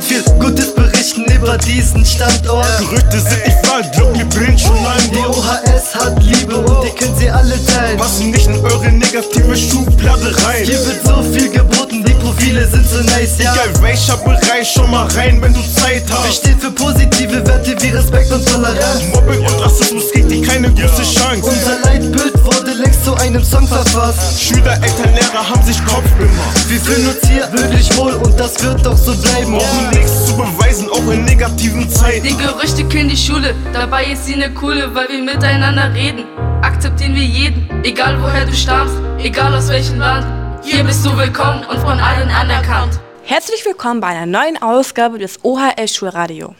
kann viel Gutes berichten über diesen Standort. Gerüchte sind nicht wahr, glaub mir, bin schon lang Die Hat Liebe und ihr könnt sie alle teilen. Passen nicht in eure negative Schublade rein. Hier wird so viel geboten, die Profile sind so nice, ja. Egal welcher Bereich, schon mal rein, wenn du Zeit Wir hast. stehen für positive Werte wie Respekt und Toleranz. Mobbing und Rassismus kriegt dir keine große Chance. Unser Leitbild wurde längst zu einem Song verfasst. Schüler, Eltern, Lehrer haben sich Kopf gemacht. Wir fühlen uns hier wirklich wohl und das wird doch so bleiben. Brauchen nichts zu beweisen, auch in negativen Zeiten. Die Gerüchte kühlen die Schule, dabei ist sie ne coole, weil wir miteinander reden. Akzeptieren wir jeden, egal woher du stammst, egal aus welchem Land. Hier bist du willkommen und von allen anerkannt. Herzlich willkommen bei einer neuen Ausgabe des OHS Schulradio.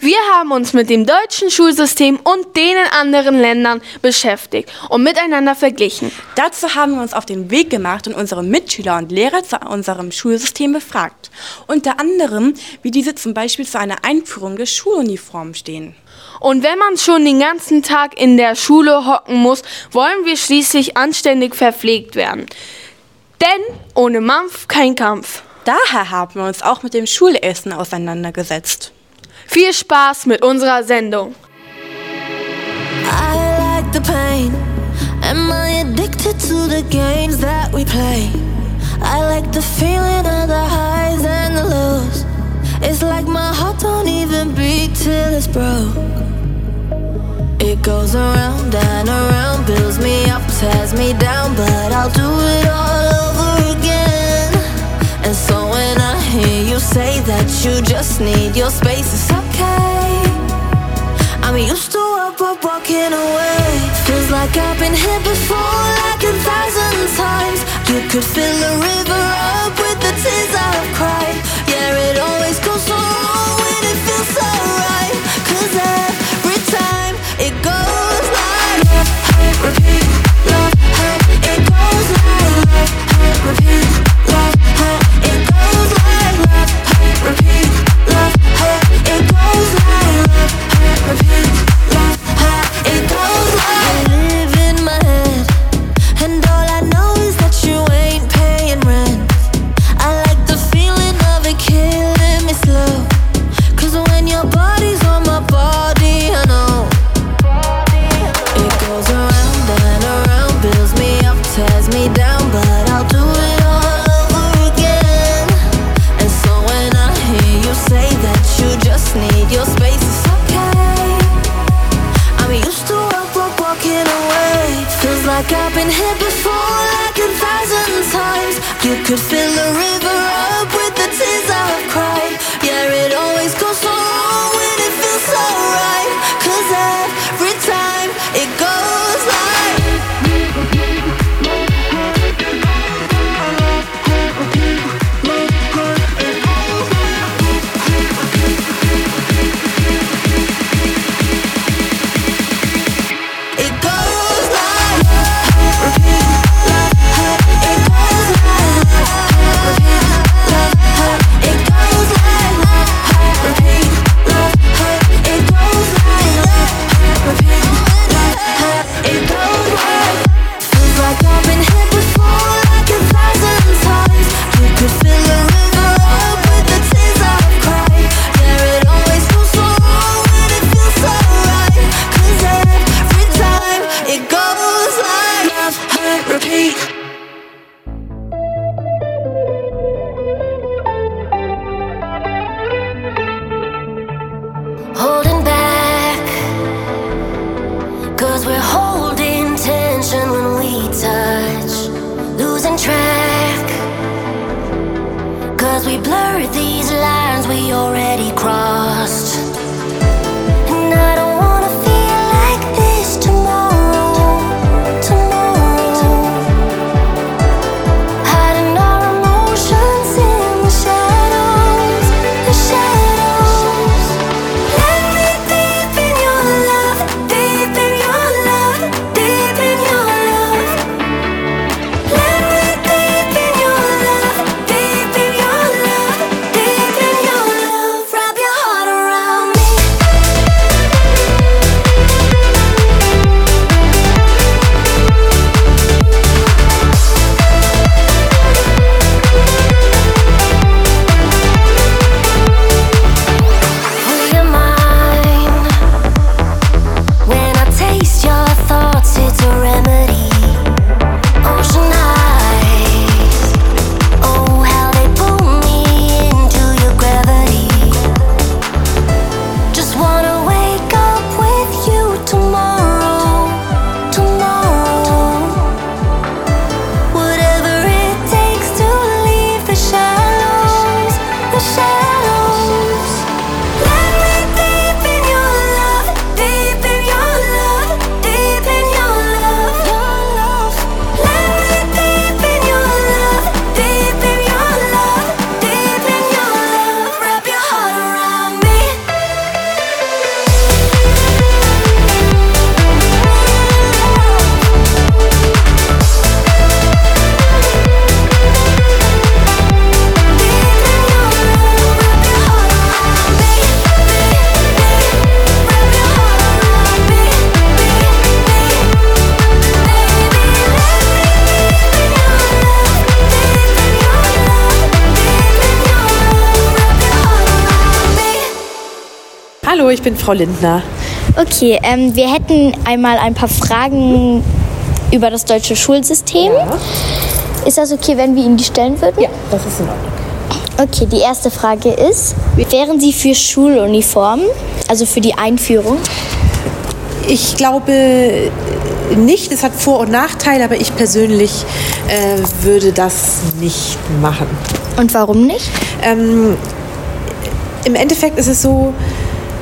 Wir haben uns mit dem deutschen Schulsystem und den in anderen Ländern beschäftigt und miteinander verglichen. Dazu haben wir uns auf den Weg gemacht und unsere Mitschüler und Lehrer zu unserem Schulsystem befragt. Unter anderem, wie diese zum Beispiel zu einer Einführung der Schuluniform stehen. Und wenn man schon den ganzen Tag in der Schule hocken muss, wollen wir schließlich anständig verpflegt werden. Denn ohne Mampf kein Kampf. Daher haben wir uns auch mit dem Schulessen auseinandergesetzt. Viel Spaß mit unserer Sendung. I like the pain. Am I addicted to the games that we play? I like the feeling of the highs and the lows. It's like my heart don't even beat till it's broke. It goes around and around, builds me up, tears me down, but I'll do it all over again. And so when I hear you say that you just need your space, it's okay. I'm used to up, up, walking away. Feels like I've been here before, like a thousand times. You could fill a river up with the tears I've cried. Frau Lindner. Okay, ähm, wir hätten einmal ein paar Fragen über das deutsche Schulsystem. Ja. Ist das okay, wenn wir Ihnen die stellen würden? Ja, das ist in Ordnung. Okay, die erste Frage ist, wären Sie für Schuluniformen, also für die Einführung? Ich glaube nicht, es hat Vor- und Nachteile, aber ich persönlich äh, würde das nicht machen. Und warum nicht? Ähm, Im Endeffekt ist es so,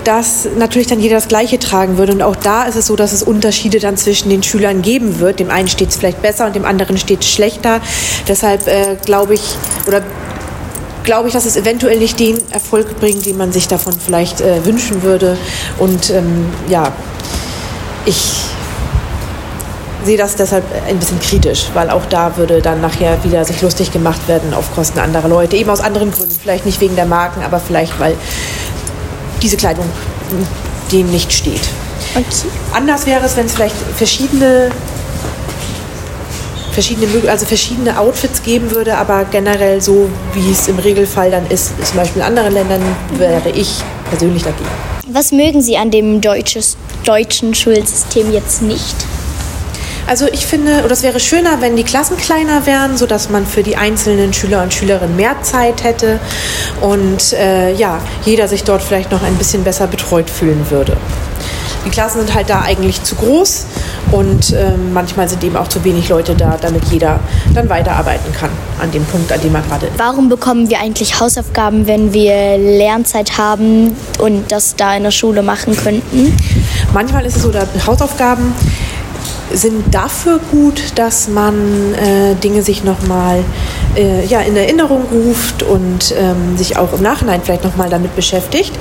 dass natürlich dann jeder das Gleiche tragen würde. Und auch da ist es so, dass es Unterschiede dann zwischen den Schülern geben wird. Dem einen steht es vielleicht besser und dem anderen steht es schlechter. Deshalb äh, glaube ich, oder glaube ich, dass es eventuell nicht den Erfolg bringt, den man sich davon vielleicht äh, wünschen würde. Und ähm, ja, ich sehe das deshalb ein bisschen kritisch, weil auch da würde dann nachher wieder sich lustig gemacht werden auf Kosten anderer Leute, eben aus anderen Gründen, vielleicht nicht wegen der Marken, aber vielleicht weil diese Kleidung denen nicht steht. Okay. Anders wäre es, wenn es vielleicht verschiedene verschiedene, also verschiedene Outfits geben würde, aber generell so, wie es im Regelfall dann ist, zum Beispiel in anderen Ländern, wäre ich persönlich dagegen. Was mögen Sie an dem deutsches, deutschen Schulsystem jetzt nicht? Also ich finde, oder es wäre schöner, wenn die Klassen kleiner wären, sodass man für die einzelnen Schüler und Schülerinnen mehr Zeit hätte und äh, ja, jeder sich dort vielleicht noch ein bisschen besser betreut fühlen würde. Die Klassen sind halt da eigentlich zu groß und ähm, manchmal sind eben auch zu wenig Leute da, damit jeder dann weiterarbeiten kann an dem Punkt, an dem er gerade ist. Warum bekommen wir eigentlich Hausaufgaben, wenn wir Lernzeit haben und das da in der Schule machen könnten? Manchmal ist es so, dass Hausaufgaben sind dafür gut, dass man äh, Dinge sich nochmal äh, ja, in Erinnerung ruft und ähm, sich auch im Nachhinein vielleicht nochmal damit beschäftigt.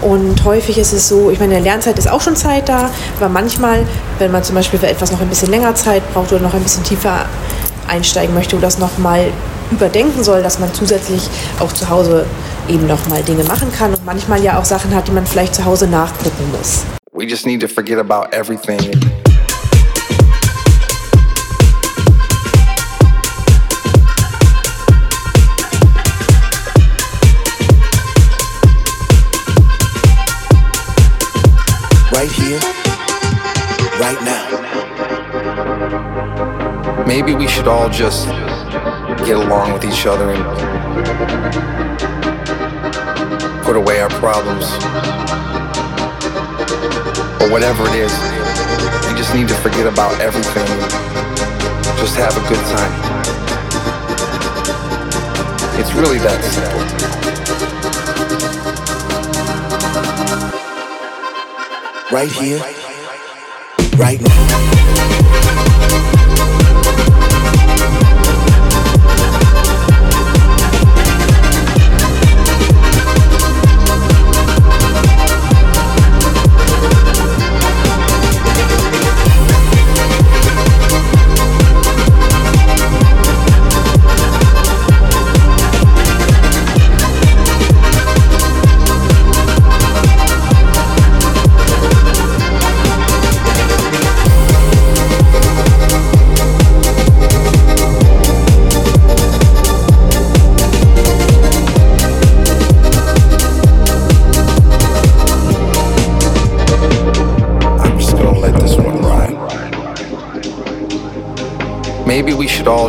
Und häufig ist es so, ich meine, in der Lernzeit ist auch schon Zeit da, aber manchmal, wenn man zum Beispiel für etwas noch ein bisschen länger Zeit braucht oder noch ein bisschen tiefer einsteigen möchte oder das nochmal überdenken soll, dass man zusätzlich auch zu Hause eben nochmal Dinge machen kann und manchmal ja auch Sachen hat, die man vielleicht zu Hause nachgucken muss. We just need to forget about everything. Maybe we should all just get along with each other and put away our problems. Or whatever it is. We just need to forget about everything. Just have a good time. It's really that simple. Right here, right now.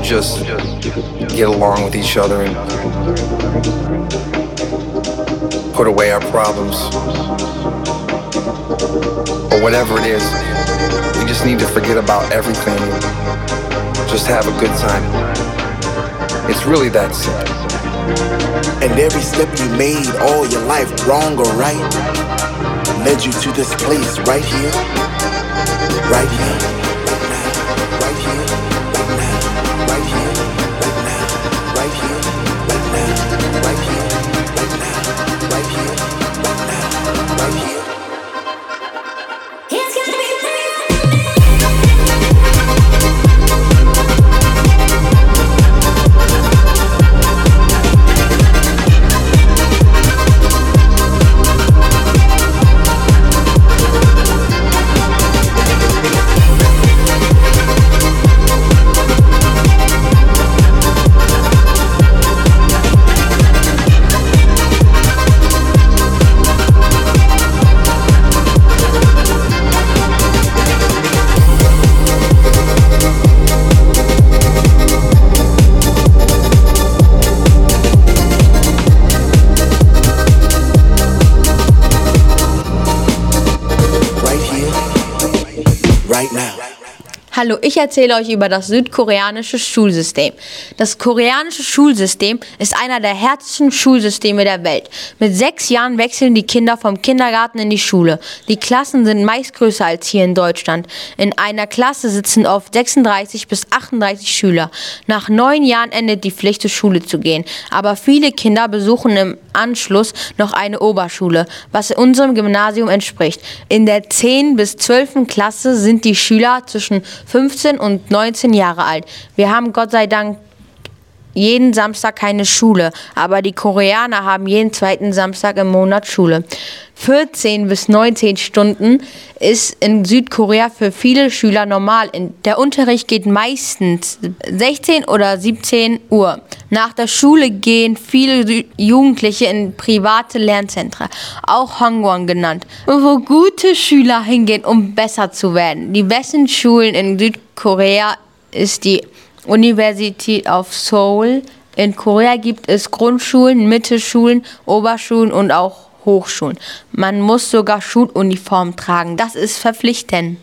Just get along with each other and put away our problems. Or whatever it is. We just need to forget about everything just have a good time. It's really that simple. And every step you made all your life, wrong or right, led you to this place right here, right here, Hallo, ich erzähle euch über das südkoreanische Schulsystem. Das koreanische Schulsystem ist einer der härtesten Schulsysteme der Welt. Mit sechs Jahren wechseln die Kinder vom Kindergarten in die Schule. Die Klassen sind meist größer als hier in Deutschland. In einer Klasse sitzen oft 36 bis 38 Schüler. Nach neun Jahren endet die Pflicht, zur Schule zu gehen. Aber viele Kinder besuchen im Anschluss noch eine Oberschule, was unserem Gymnasium entspricht. In der 10. bis 12. Klasse sind die Schüler zwischen 15 und 19 Jahre alt. Wir haben Gott sei Dank jeden Samstag keine Schule, aber die Koreaner haben jeden zweiten Samstag im Monat Schule. 14 bis 19 Stunden ist in Südkorea für viele Schüler normal. Der Unterricht geht meistens 16 oder 17 Uhr. Nach der Schule gehen viele Jugendliche in private Lernzentren, auch Hongwon genannt, wo gute Schüler hingehen, um besser zu werden. Die besten Schulen in Südkorea ist die Universität of Seoul. In Korea gibt es Grundschulen, Mittelschulen, Oberschulen und auch Hochschulen. Man muss sogar Schuluniform tragen. Das ist verpflichtend.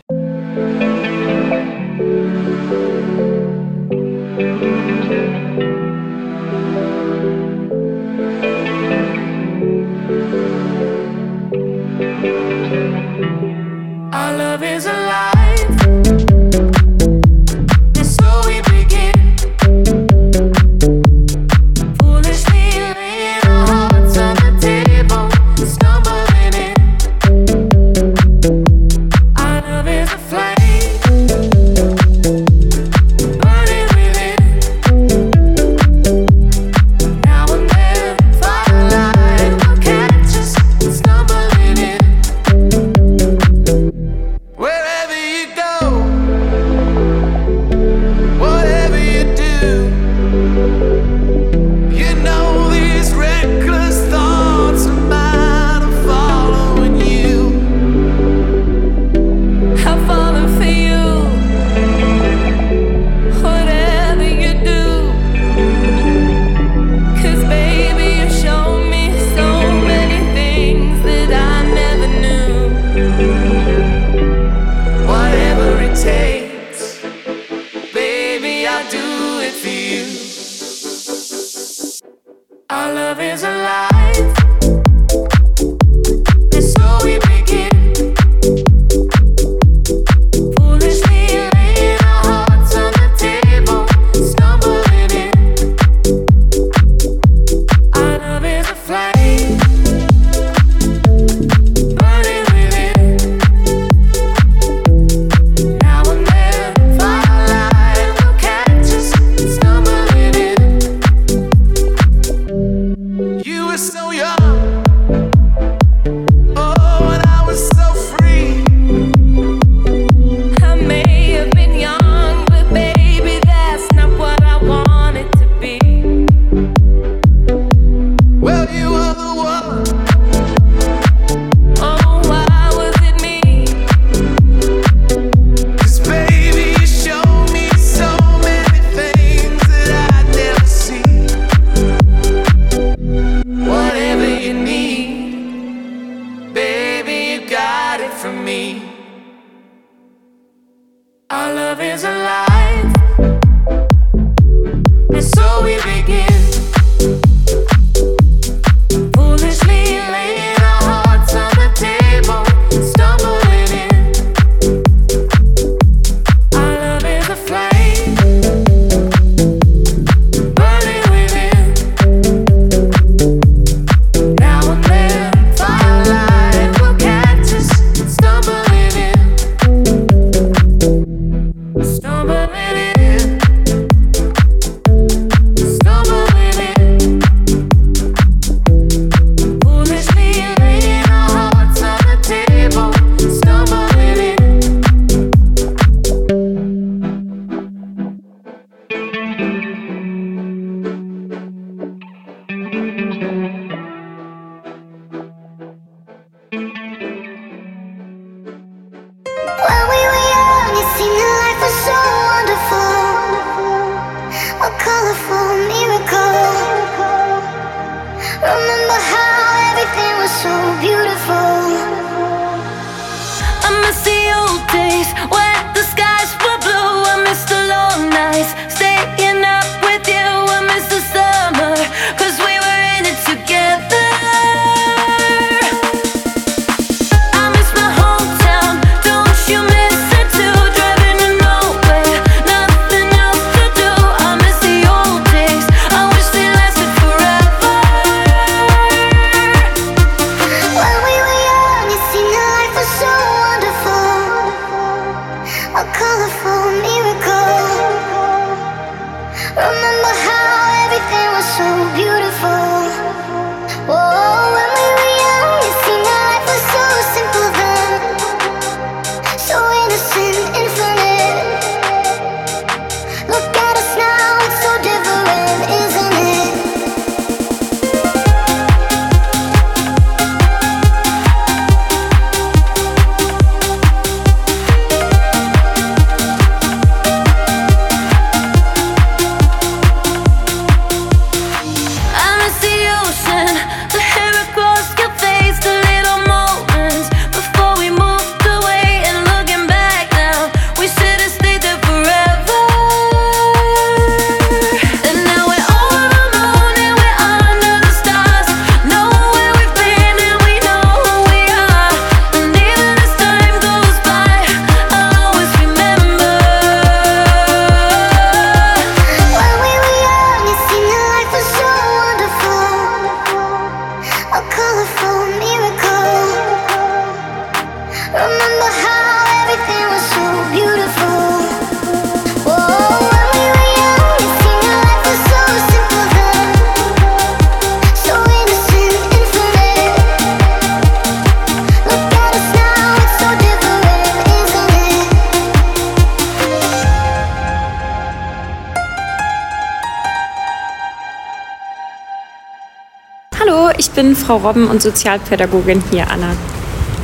Frau Robben und Sozialpädagogin hier an der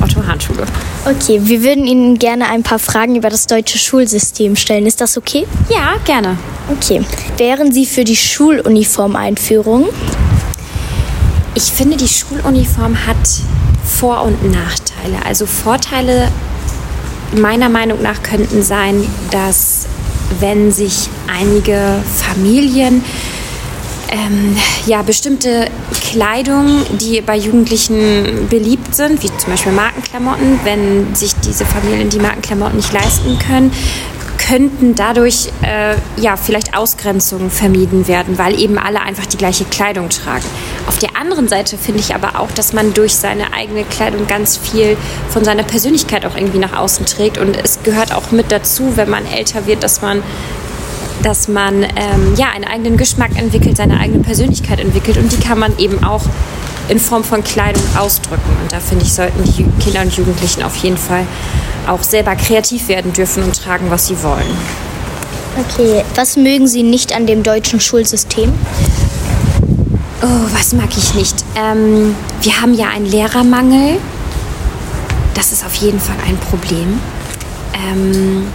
Otto-Hahn-Schule. Okay, wir würden Ihnen gerne ein paar Fragen über das deutsche Schulsystem stellen. Ist das okay? Ja, gerne. Okay. Wären Sie für die Schuluniformeinführung? Ich finde, die Schuluniform hat Vor- und Nachteile. Also Vorteile meiner Meinung nach könnten sein, dass wenn sich einige Familien ähm, ja, bestimmte Kleidung, die bei Jugendlichen beliebt sind, wie zum Beispiel Markenklamotten, wenn sich diese Familien die Markenklamotten nicht leisten können, könnten dadurch äh, ja vielleicht Ausgrenzungen vermieden werden, weil eben alle einfach die gleiche Kleidung tragen. Auf der anderen Seite finde ich aber auch, dass man durch seine eigene Kleidung ganz viel von seiner Persönlichkeit auch irgendwie nach außen trägt und es gehört auch mit dazu, wenn man älter wird, dass man dass man ähm, ja einen eigenen Geschmack entwickelt, seine eigene Persönlichkeit entwickelt und die kann man eben auch in Form von Kleidung ausdrücken. Und da finde ich, sollten die Kinder und Jugendlichen auf jeden Fall auch selber kreativ werden dürfen und tragen, was sie wollen. Okay. Was mögen Sie nicht an dem deutschen Schulsystem? Oh, was mag ich nicht? Ähm, wir haben ja einen Lehrermangel. Das ist auf jeden Fall ein Problem. Ähm,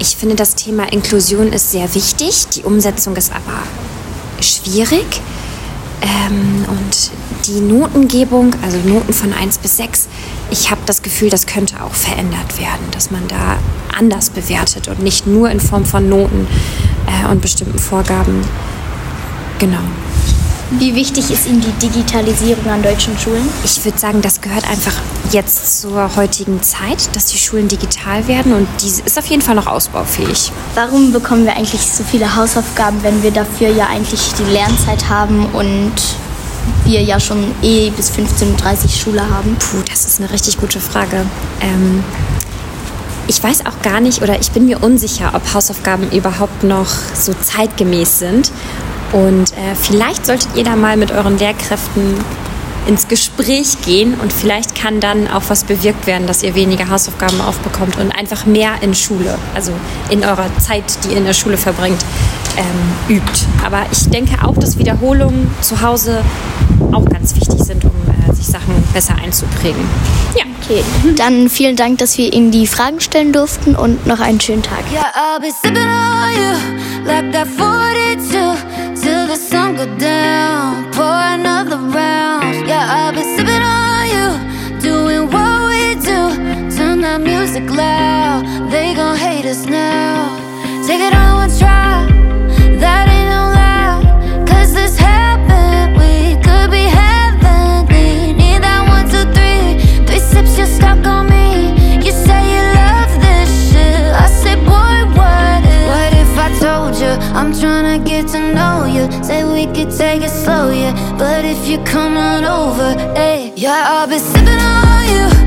ich finde, das Thema Inklusion ist sehr wichtig. Die Umsetzung ist aber schwierig. Ähm, und die Notengebung, also Noten von 1 bis 6, ich habe das Gefühl, das könnte auch verändert werden, dass man da anders bewertet und nicht nur in Form von Noten äh, und bestimmten Vorgaben. Genau. Wie wichtig ist Ihnen die Digitalisierung an deutschen Schulen? Ich würde sagen, das gehört einfach jetzt zur heutigen Zeit, dass die Schulen digital werden und die ist auf jeden Fall noch ausbaufähig. Warum bekommen wir eigentlich so viele Hausaufgaben, wenn wir dafür ja eigentlich die Lernzeit haben und wir ja schon eh bis 15.30 Uhr Schule haben? Puh, das ist eine richtig gute Frage. Ähm, ich weiß auch gar nicht oder ich bin mir unsicher, ob Hausaufgaben überhaupt noch so zeitgemäß sind. Und äh, vielleicht solltet ihr da mal mit euren Lehrkräften ins Gespräch gehen und vielleicht kann dann auch was bewirkt werden, dass ihr weniger Hausaufgaben aufbekommt und einfach mehr in Schule, also in eurer Zeit, die ihr in der Schule verbringt, ähm, übt. Aber ich denke auch, dass Wiederholungen zu Hause auch ganz wichtig sind, um äh, sich Sachen besser einzuprägen. Ja. Okay, dann vielen Dank, dass wir Ihnen die Fragen stellen durften und noch einen schönen Tag. Yeah, I'll be sipping on you like that 42 till the sun go down. Pour another round. Yeah, I'll be sipping on you, doing what we do. Turn that music loud. They gon' hate us now. Take it on one try. That ain't no lie. 'Cause this happened. We could be heavenly. Need that one, two, three. Three sips, you're stuck on me. You say you love this shit. I say, boy, what if? What if I told you I'm tryna get to know you? Say we could slow, yeah. But if you come on over, hey, yeah, I'll be sipping on you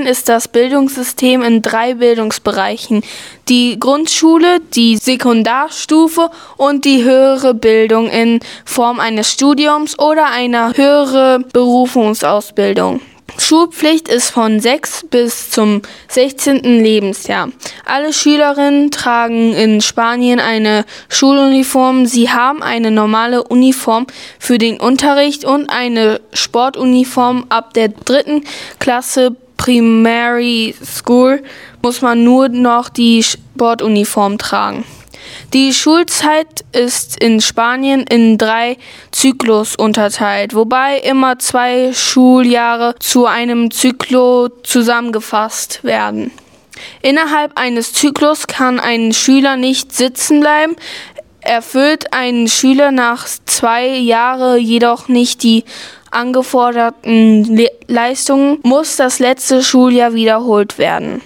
Spanien ist das Bildungssystem in drei Bildungsbereichen. Die Grundschule, die Sekundarstufe und die höhere Bildung in Form eines Studiums oder einer höheren Berufungsausbildung. Schulpflicht ist von 6 bis zum 16. Lebensjahr. Alle Schülerinnen tragen in Spanien eine Schuluniform. Sie haben eine normale Uniform für den Unterricht und eine Sportuniform ab der dritten Klasse Primary School muss man nur noch die Sportuniform tragen. Die Schulzeit ist in Spanien in drei Zyklus unterteilt, wobei immer zwei Schuljahre zu einem Zyklus zusammengefasst werden. Innerhalb eines Zyklus kann ein Schüler nicht sitzen bleiben. Erfüllt ein Schüler nach zwei Jahren jedoch nicht die angeforderten Le Leistungen, muss das letzte Schuljahr wiederholt werden.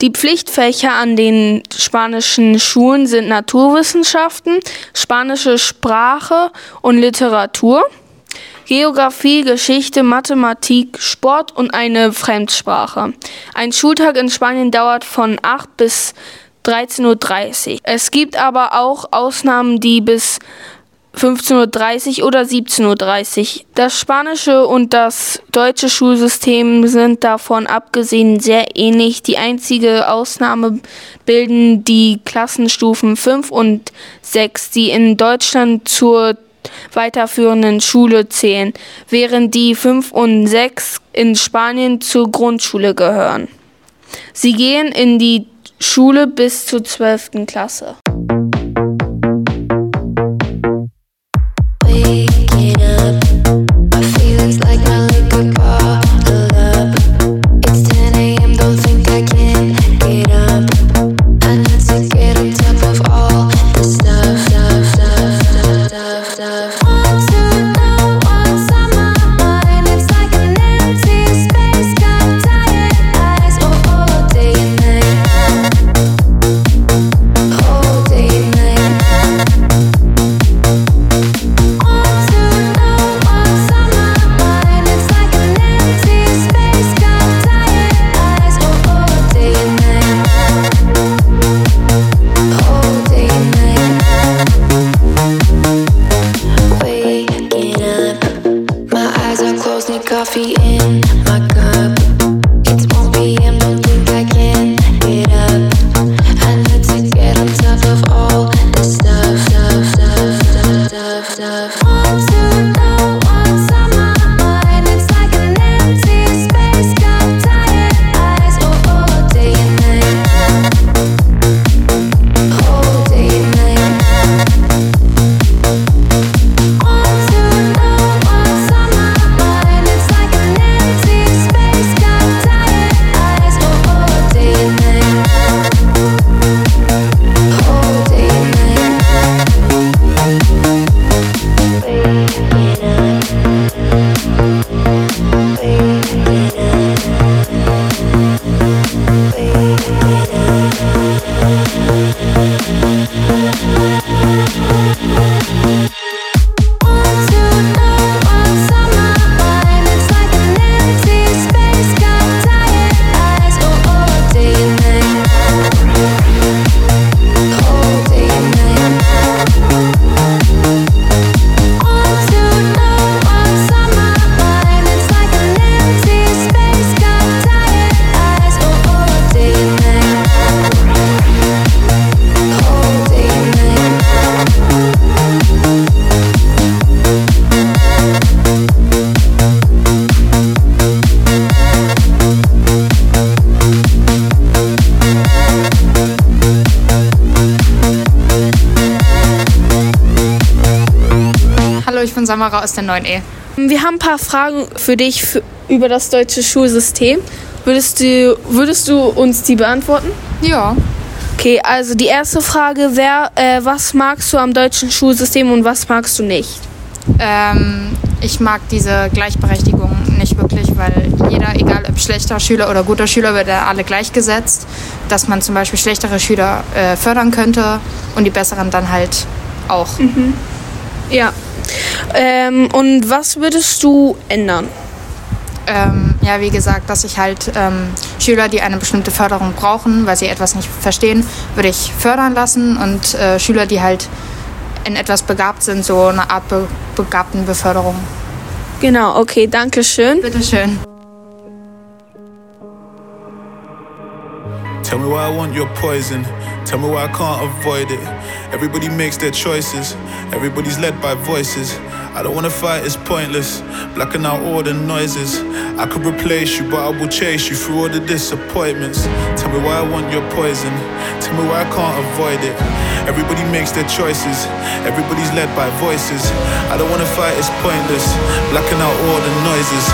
Die Pflichtfächer an den spanischen Schulen sind Naturwissenschaften, spanische Sprache und Literatur, Geografie, Geschichte, Mathematik, Sport und eine Fremdsprache. Ein Schultag in Spanien dauert von 8 bis 13.30 Uhr. Es gibt aber auch Ausnahmen, die bis 15.30 Uhr oder 17.30 Uhr. Das spanische und das deutsche Schulsystem sind davon abgesehen sehr ähnlich. Die einzige Ausnahme bilden die Klassenstufen 5 und 6, die in Deutschland zur weiterführenden Schule zählen, während die 5 und 6 in Spanien zur Grundschule gehören. Sie gehen in die Schule bis zur 12. Klasse. Samara aus der 9E. Wir haben ein paar Fragen für dich für, über das deutsche Schulsystem. Würdest du, würdest du uns die beantworten? Ja. Okay, also die erste Frage wäre, äh, was magst du am deutschen Schulsystem und was magst du nicht? Ähm, ich mag diese Gleichberechtigung nicht wirklich, weil jeder, egal ob schlechter Schüler oder guter Schüler, wird ja alle gleichgesetzt. Dass man zum Beispiel schlechtere Schüler äh, fördern könnte und die besseren dann halt auch. Ja. Ähm, und was würdest du ändern? Ähm, ja, wie gesagt, dass ich halt ähm, Schüler, die eine bestimmte Förderung brauchen, weil sie etwas nicht verstehen, würde ich fördern lassen und äh, Schüler, die halt in etwas begabt sind, so eine Art be begabten Beförderung. Genau, okay, danke schön. Bitteschön. Tell me why I want your poison. Tell me why I can't avoid it. Everybody makes their choices. Everybody's led by voices. I don't wanna fight, it's pointless. Blacking out all the noises. I could replace you, but I will chase you through all the disappointments. Tell me why I want your poison. Tell me why I can't avoid it. Everybody makes their choices. Everybody's led by voices. I don't wanna fight, it's pointless. Blacking out all the noises.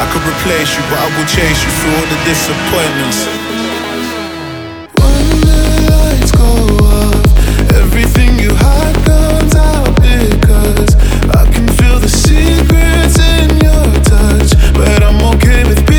I could replace you, but I will chase you through all the disappointments. But I'm okay with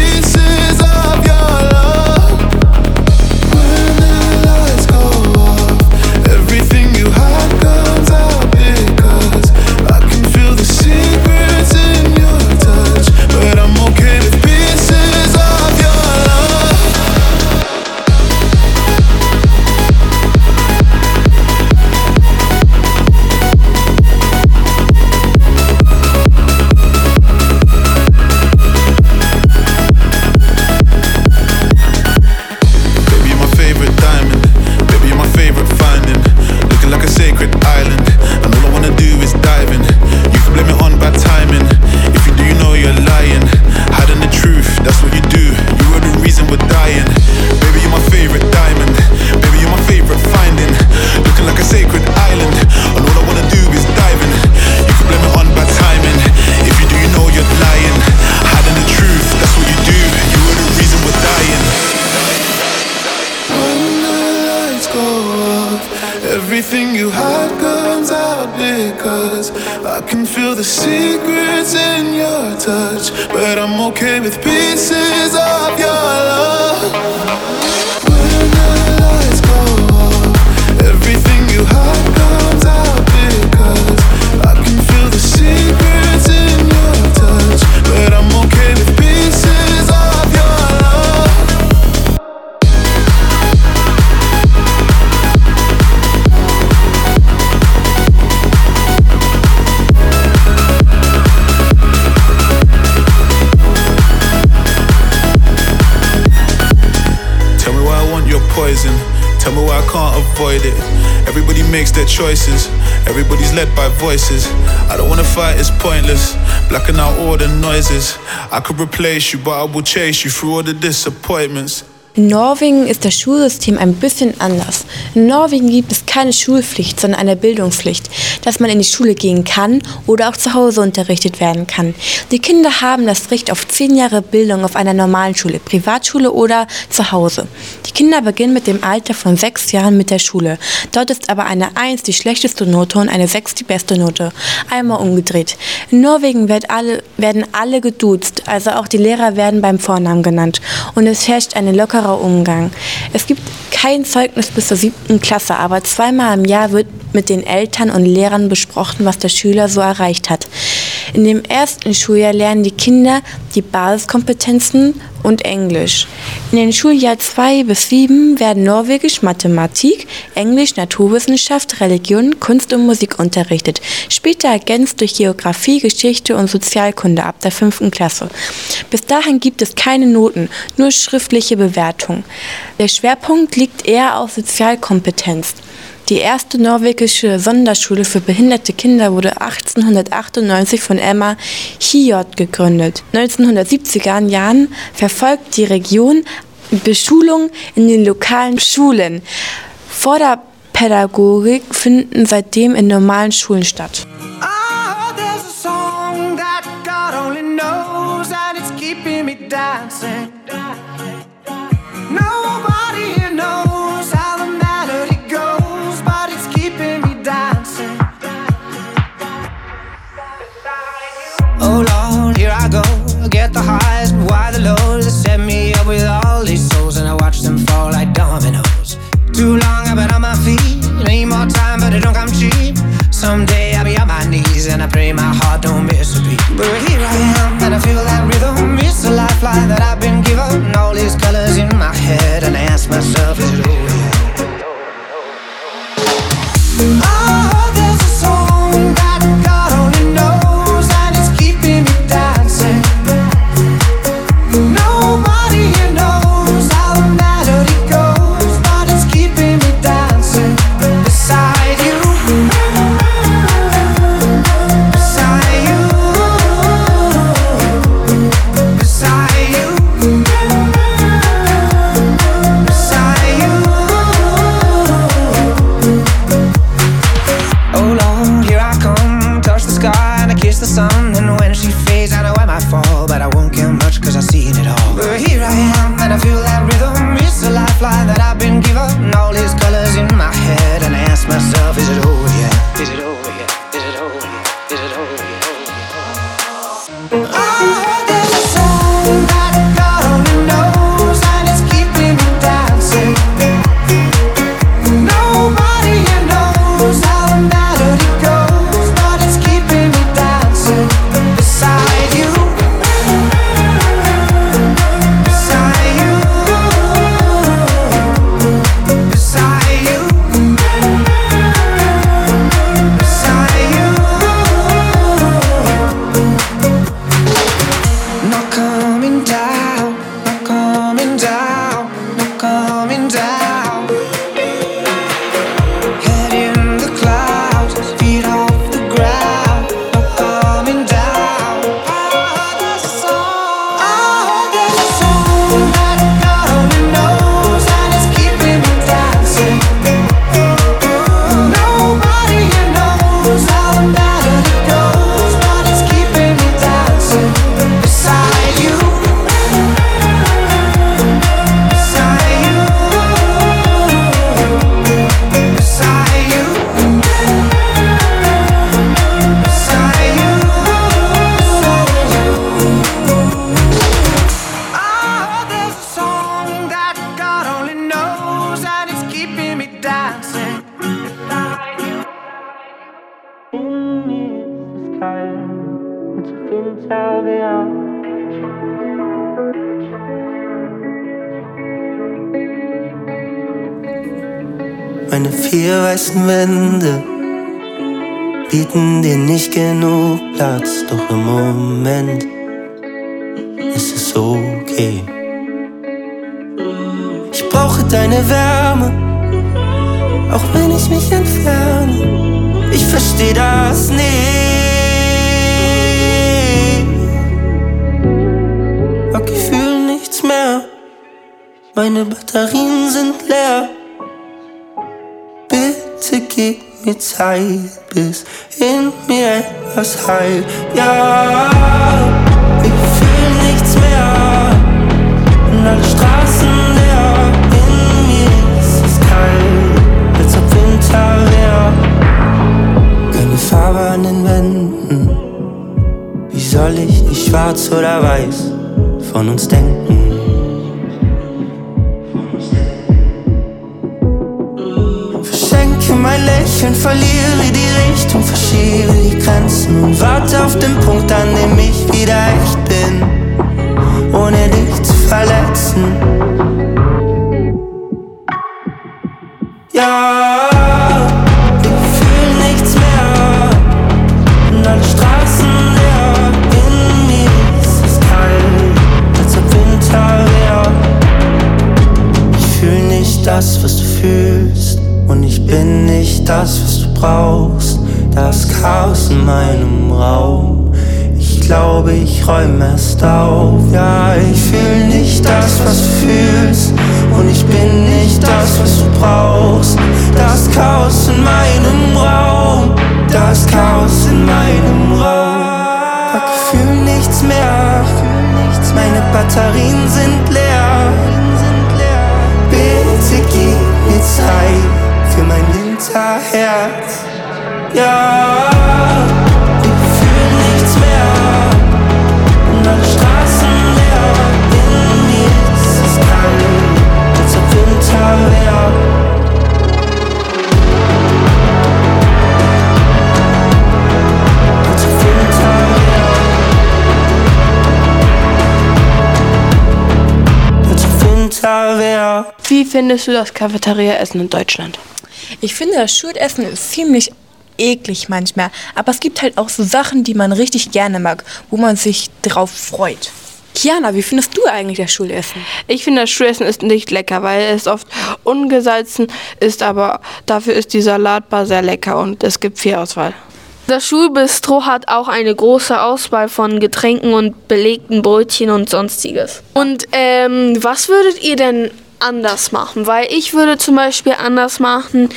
choices. Everybody's led by voices. I don't wanna fight, it's pointless. Blacking out all the noises. I could replace you, but I will chase you through all the disappointments. In Norwegen ist das Schulsystem ein bisschen anders. In Norwegen gibt es keine Schulpflicht, sondern eine Bildungspflicht, dass man in die Schule gehen kann oder auch zu Hause unterrichtet werden kann. Die Kinder haben das Recht auf zehn Jahre Bildung auf einer normalen Schule, Privatschule oder zu Hause. Die Kinder beginnen mit dem Alter von sechs Jahren mit der Schule. Dort ist aber eine Eins die schlechteste Note und eine Sechs die beste Note. Einmal umgedreht. In Norwegen wird alle, werden alle geduzt, also auch die Lehrer werden beim Vornamen genannt. Und es herrscht lockere lockerer Umgang. Es gibt kein Zeugnis bis zur siebten Klasse, aber zweimal im Jahr wird mit den Eltern und Lehrern besprochen, was der Schüler so erreicht hat. In dem ersten Schuljahr lernen die Kinder die Basiskompetenzen und Englisch. In den Schuljahr 2 bis 7 werden Norwegisch, Mathematik, Englisch, Naturwissenschaft, Religion, Kunst und Musik unterrichtet. Später ergänzt durch Geografie, Geschichte und Sozialkunde ab der 5. Klasse. Bis dahin gibt es keine Noten, nur schriftliche Bewertung. Der Schwerpunkt liegt eher auf Sozialkompetenz. Die erste norwegische Sonderschule für behinderte Kinder wurde 1898 von Emma Hiot gegründet. 1970er Jahren verfolgt die Region Beschulung in den lokalen Schulen. Vorderpädagogik finden seitdem in normalen Schulen statt. Get the highs, but why the lows? They set me up with all these souls, and I watch them fall like dominoes. Too long I've been on my feet, need more time, but it don't come cheap. Someday I'll be on my knees, and I pray my heart don't miss a beat. But here I am, and I feel that rhythm. It's a lifeline that I've versteh das nicht. Hab Gefühl nichts mehr, meine Batterien sind leer. Bitte gib mir Zeit, bis in mir etwas heilt. Ja, ich fühl nichts mehr und alle schwarz oder weiß von uns denken? Verschenke mein Lächeln, verliere die Richtung, verschiebe die Grenzen und warte auf den Punkt, an dem ich wieder echt bin, ohne dich zu verletzen. Ja, das, was du brauchst. Das Chaos in meinem Raum. Ich glaube, ich räum erst auf. Ja, ich fühl nicht das, was du fühlst. Und ich bin nicht das, was du brauchst. Das Chaos in meinem Raum. Das Chaos in meinem Raum. Hab Gefühl nichts mehr. Meine Batterien sind leer. Bitte gib mir Zeit für mein Winterherz. Ja, ich fühl nichts mehr. Und alle Straßen leer. In mir ist kalt, als ob Winter wär. Als ob Winter wär. Als ob Winter wär. Wie findest du das Cafeteria-Essen in Deutschland? Ich finde, das Schulessen ist ziemlich eklig manchmal. Aber es gibt halt auch so Sachen, die man richtig gerne mag, wo man sich drauf freut. Kiana, wie findest du eigentlich das Schulessen? Ich finde, das Schulessen ist nicht lecker, weil es oft ungesalzen ist, aber dafür ist die Salatbar sehr lecker und es gibt viel Auswahl. Das Schulbistro hat auch eine große Auswahl von Getränken und belegten Brötchen und sonstiges. Und ähm, was würdet ihr denn anders machen? Weil ich würde zum Beispiel anders machen,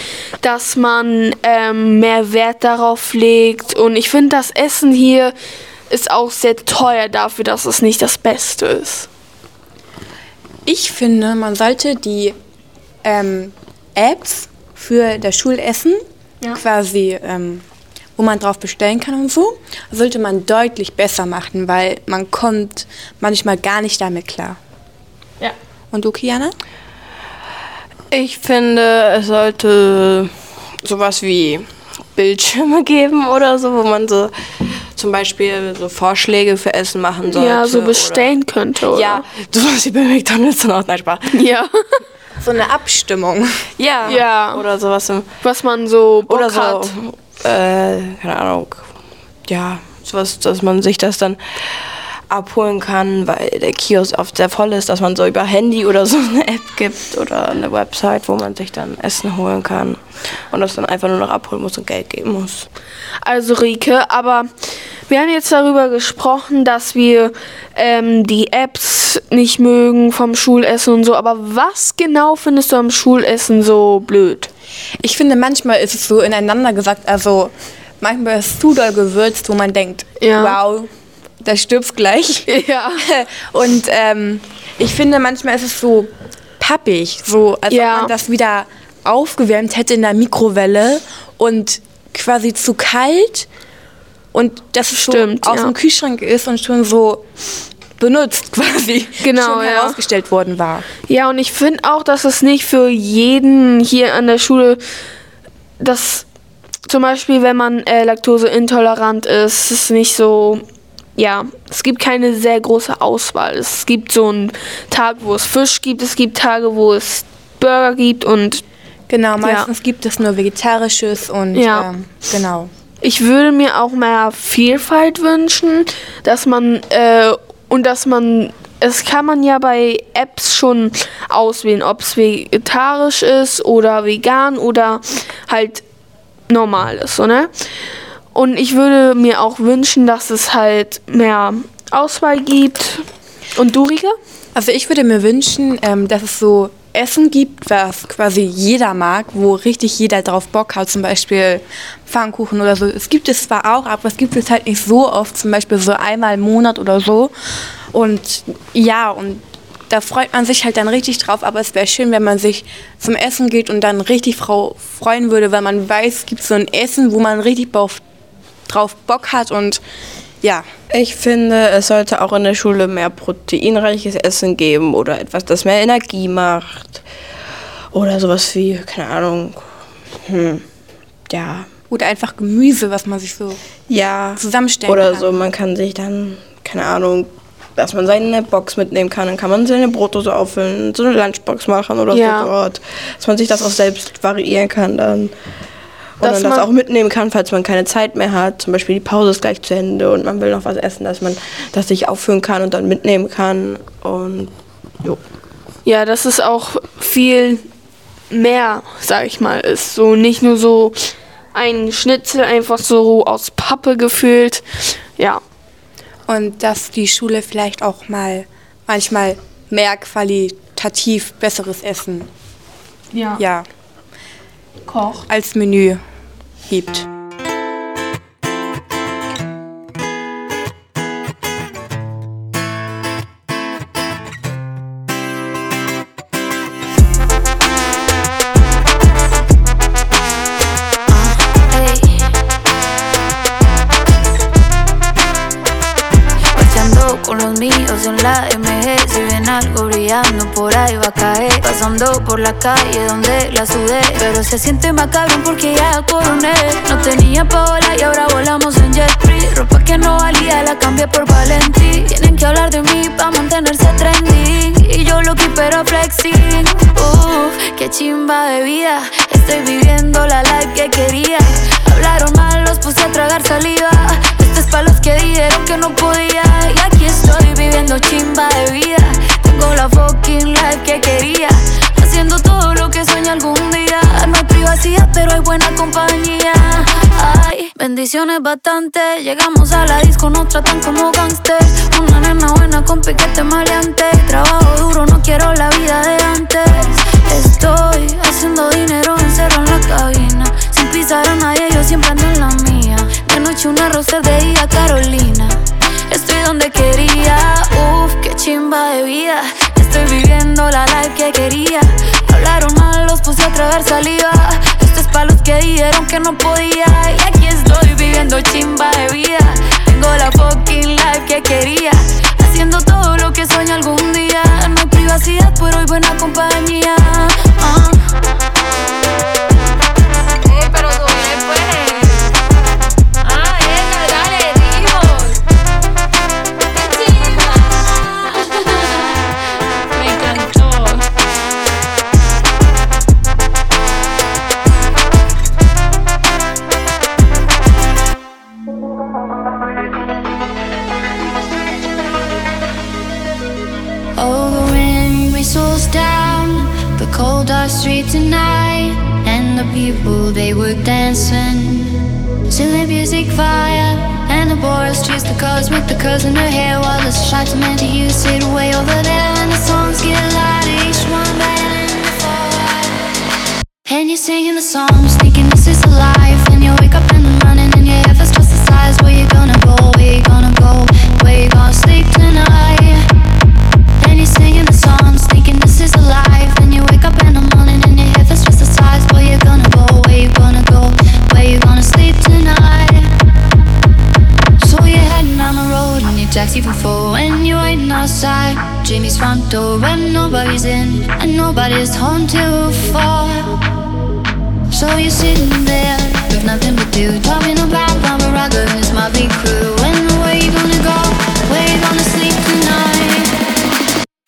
dass man ähm, mehr Wert darauf legt. Und ich finde, das Essen hier ist auch sehr teuer dafür, dass es nicht das Beste ist. Ich finde, man sollte die ähm, Apps für das Schulessen quasi, ähm, wo man drauf bestellen kann und so, sollte man deutlich besser machen, weil man kommt manchmal gar nicht damit klar. Und du, Kiana? Ich finde, es sollte sowas wie Bildschirme geben oder so, wo man so zum Beispiel so Vorschläge für Essen machen sollte. Ja, so bestellen könnte, oder? Ja, sowas wie bei McDonalds und auch, nein, Spaß. Ja. So eine Abstimmung. Ja. Ja. Oder sowas. Im, Was man so Bock oder so, hat. Äh, keine Ahnung. Ja, sowas, dass man sich das dann abholen kann, weil der Kiosk oft sehr voll ist, dass man so über Handy oder so eine App gibt oder eine Website, wo man sich dann Essen holen kann und das dann einfach nur noch abholen muss und Geld geben muss. Also Rike, aber wir haben jetzt darüber gesprochen, dass wir ähm, die Apps nicht mögen vom Schulessen und so, aber was genau findest du am Schulessen so blöd? Ich finde, manchmal ist es so ineinander gesagt, also manchmal ist es zu doll gewürzt, wo man denkt, wow, da stirbst gleich. Ja. Und ähm, ich finde, manchmal ist es so pappig, so als ob man das wieder aufgewärmt hätte in der Mikrowelle und quasi zu kalt und dass es Stimmt, so aus ja. dem Kühlschrank ist und schon so benutzt quasi Genau, schon ja. herausgestellt worden war. Ja, und ich finde auch, dass es nicht für jeden hier an der Schule, dass zum Beispiel, wenn man äh, laktoseintolerant ist, ist es nicht so, ja, es gibt keine sehr große Auswahl. Es gibt so einen Tag, wo es Fisch gibt, es gibt Tage, wo es Burger gibt und Genau, meistens gibt es nur Vegetarisches und Ja. ähm, genau. Ich würde mir auch mehr Vielfalt wünschen, dass man äh, und dass man es kann man ja bei Apps schon auswählen, ob es vegetarisch ist oder vegan oder halt normal ist, so, ne? Und ich würde mir auch wünschen, dass es halt mehr Auswahl gibt. Und du, Rike? Also ich würde mir wünschen, ähm, dass es so Essen gibt, was quasi jeder mag, wo richtig jeder drauf Bock hat, zum Beispiel Pfannkuchen oder so. Es gibt es zwar auch, aber es gibt es halt nicht so oft, zum Beispiel so einmal im Monat oder so. Und ja, und da freut man sich halt dann richtig drauf, aber es wäre schön, wenn man sich zum Essen geht und dann richtig freuen würde, weil man weiß, es gibt so ein Essen, wo man richtig drauf, drauf Bock hat und ja. Ich finde, es sollte auch in der Schule mehr proteinreiches Essen geben oder etwas, das mehr Energie macht. Oder sowas wie, keine Ahnung, hm, ja. Oder einfach Gemüse, was man sich so ja, zusammenstellen Oder kann. so, man kann sich dann, keine Ahnung, dass man seine Box mitnehmen kann. Dann kann man seine Brotdose auffüllen, so eine Lunchbox machen oder Ja. so dort. Dass man sich das auch selbst variieren kann dann. Dass dann das man- auch mitnehmen kann, falls man keine Zeit mehr hat. Zum Beispiel die Pause ist gleich zu Ende und man will noch was essen, dass man das sich auffüllen kann und dann mitnehmen kann. Und jo. Ja, dass es auch viel mehr, sag ich mal, ist. So nicht nur so ein Schnitzel einfach so aus Pappe gefüllt. Ja. Und dass die Schule vielleicht auch mal manchmal mehr qualitativ besseres Essen Ja. ja, Kocht. als Menü gibt. Por la calle donde la sudé. Pero se siente más cabrón porque ya coroné. No tenía pa' volar y ahora volamos en jet free Ropa que no valía la cambié por Valentí. Tienen que hablar de mí pa' mantenerse trending. Y yo lo pero flexing. Uf, qué chimba de vida. Estoy viviendo la life que quería. Hablaron mal, los puse a tragar saliva. Esto es pa' los que dijeron que no podía. Y aquí estoy viviendo chimba de vida. Tengo la fucking life que quería Haciendo todo lo que sueño algún día. No hay privacidad pero hay buena compañía. Ay, bendiciones bastante. Llegamos a la disco, nos tratan como gangsters. Una nena buena con piquete maleante. Trabajo duro, no quiero la vida de antes. Estoy haciendo dinero encerrado en la cabina. Sin pisar a nadie, yo siempre ando en la mía. De noche una rosa, de Carolina. Estoy donde quería, uff, qué chimba de vida Estoy viviendo la life que quería. Hablaron mal, los puse a tragar saliva. Esto es pa' los que dijeron que no podía. Y aquí estoy viviendo chimba de vida. Tengo la fucking life que quería. Haciendo todo lo que sueño algún día. No hay privacidad, pero hay buena compañía not meant to you, sit way over there.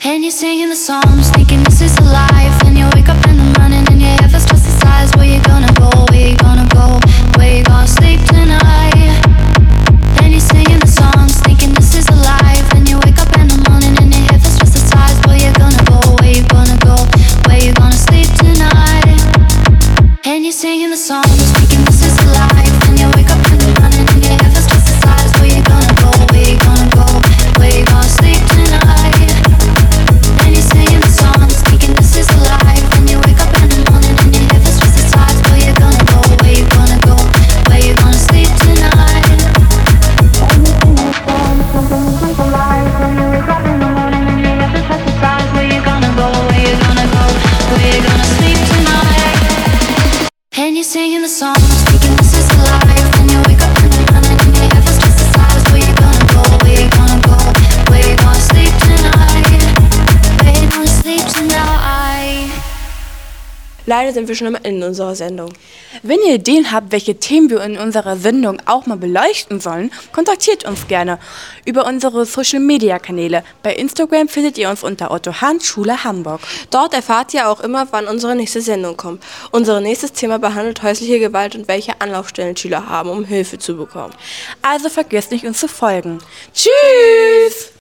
And you're singing the songs, thinking this is a life. And you wake up and Leider sind wir schon am Ende unserer Sendung. Wenn ihr Ideen habt, welche Themen wir in unserer Sendung auch mal beleuchten sollen, kontaktiert uns gerne über unsere Social Media Kanäle. Bei Instagram findet ihr uns unter Otto Hahn Schule Hamburg. Dort erfahrt ihr auch immer, wann unsere nächste Sendung kommt. Unser nächstes Thema behandelt häusliche Gewalt und welche Anlaufstellen Schüler haben, um Hilfe zu bekommen. Also vergesst nicht, uns zu folgen. Tschüss!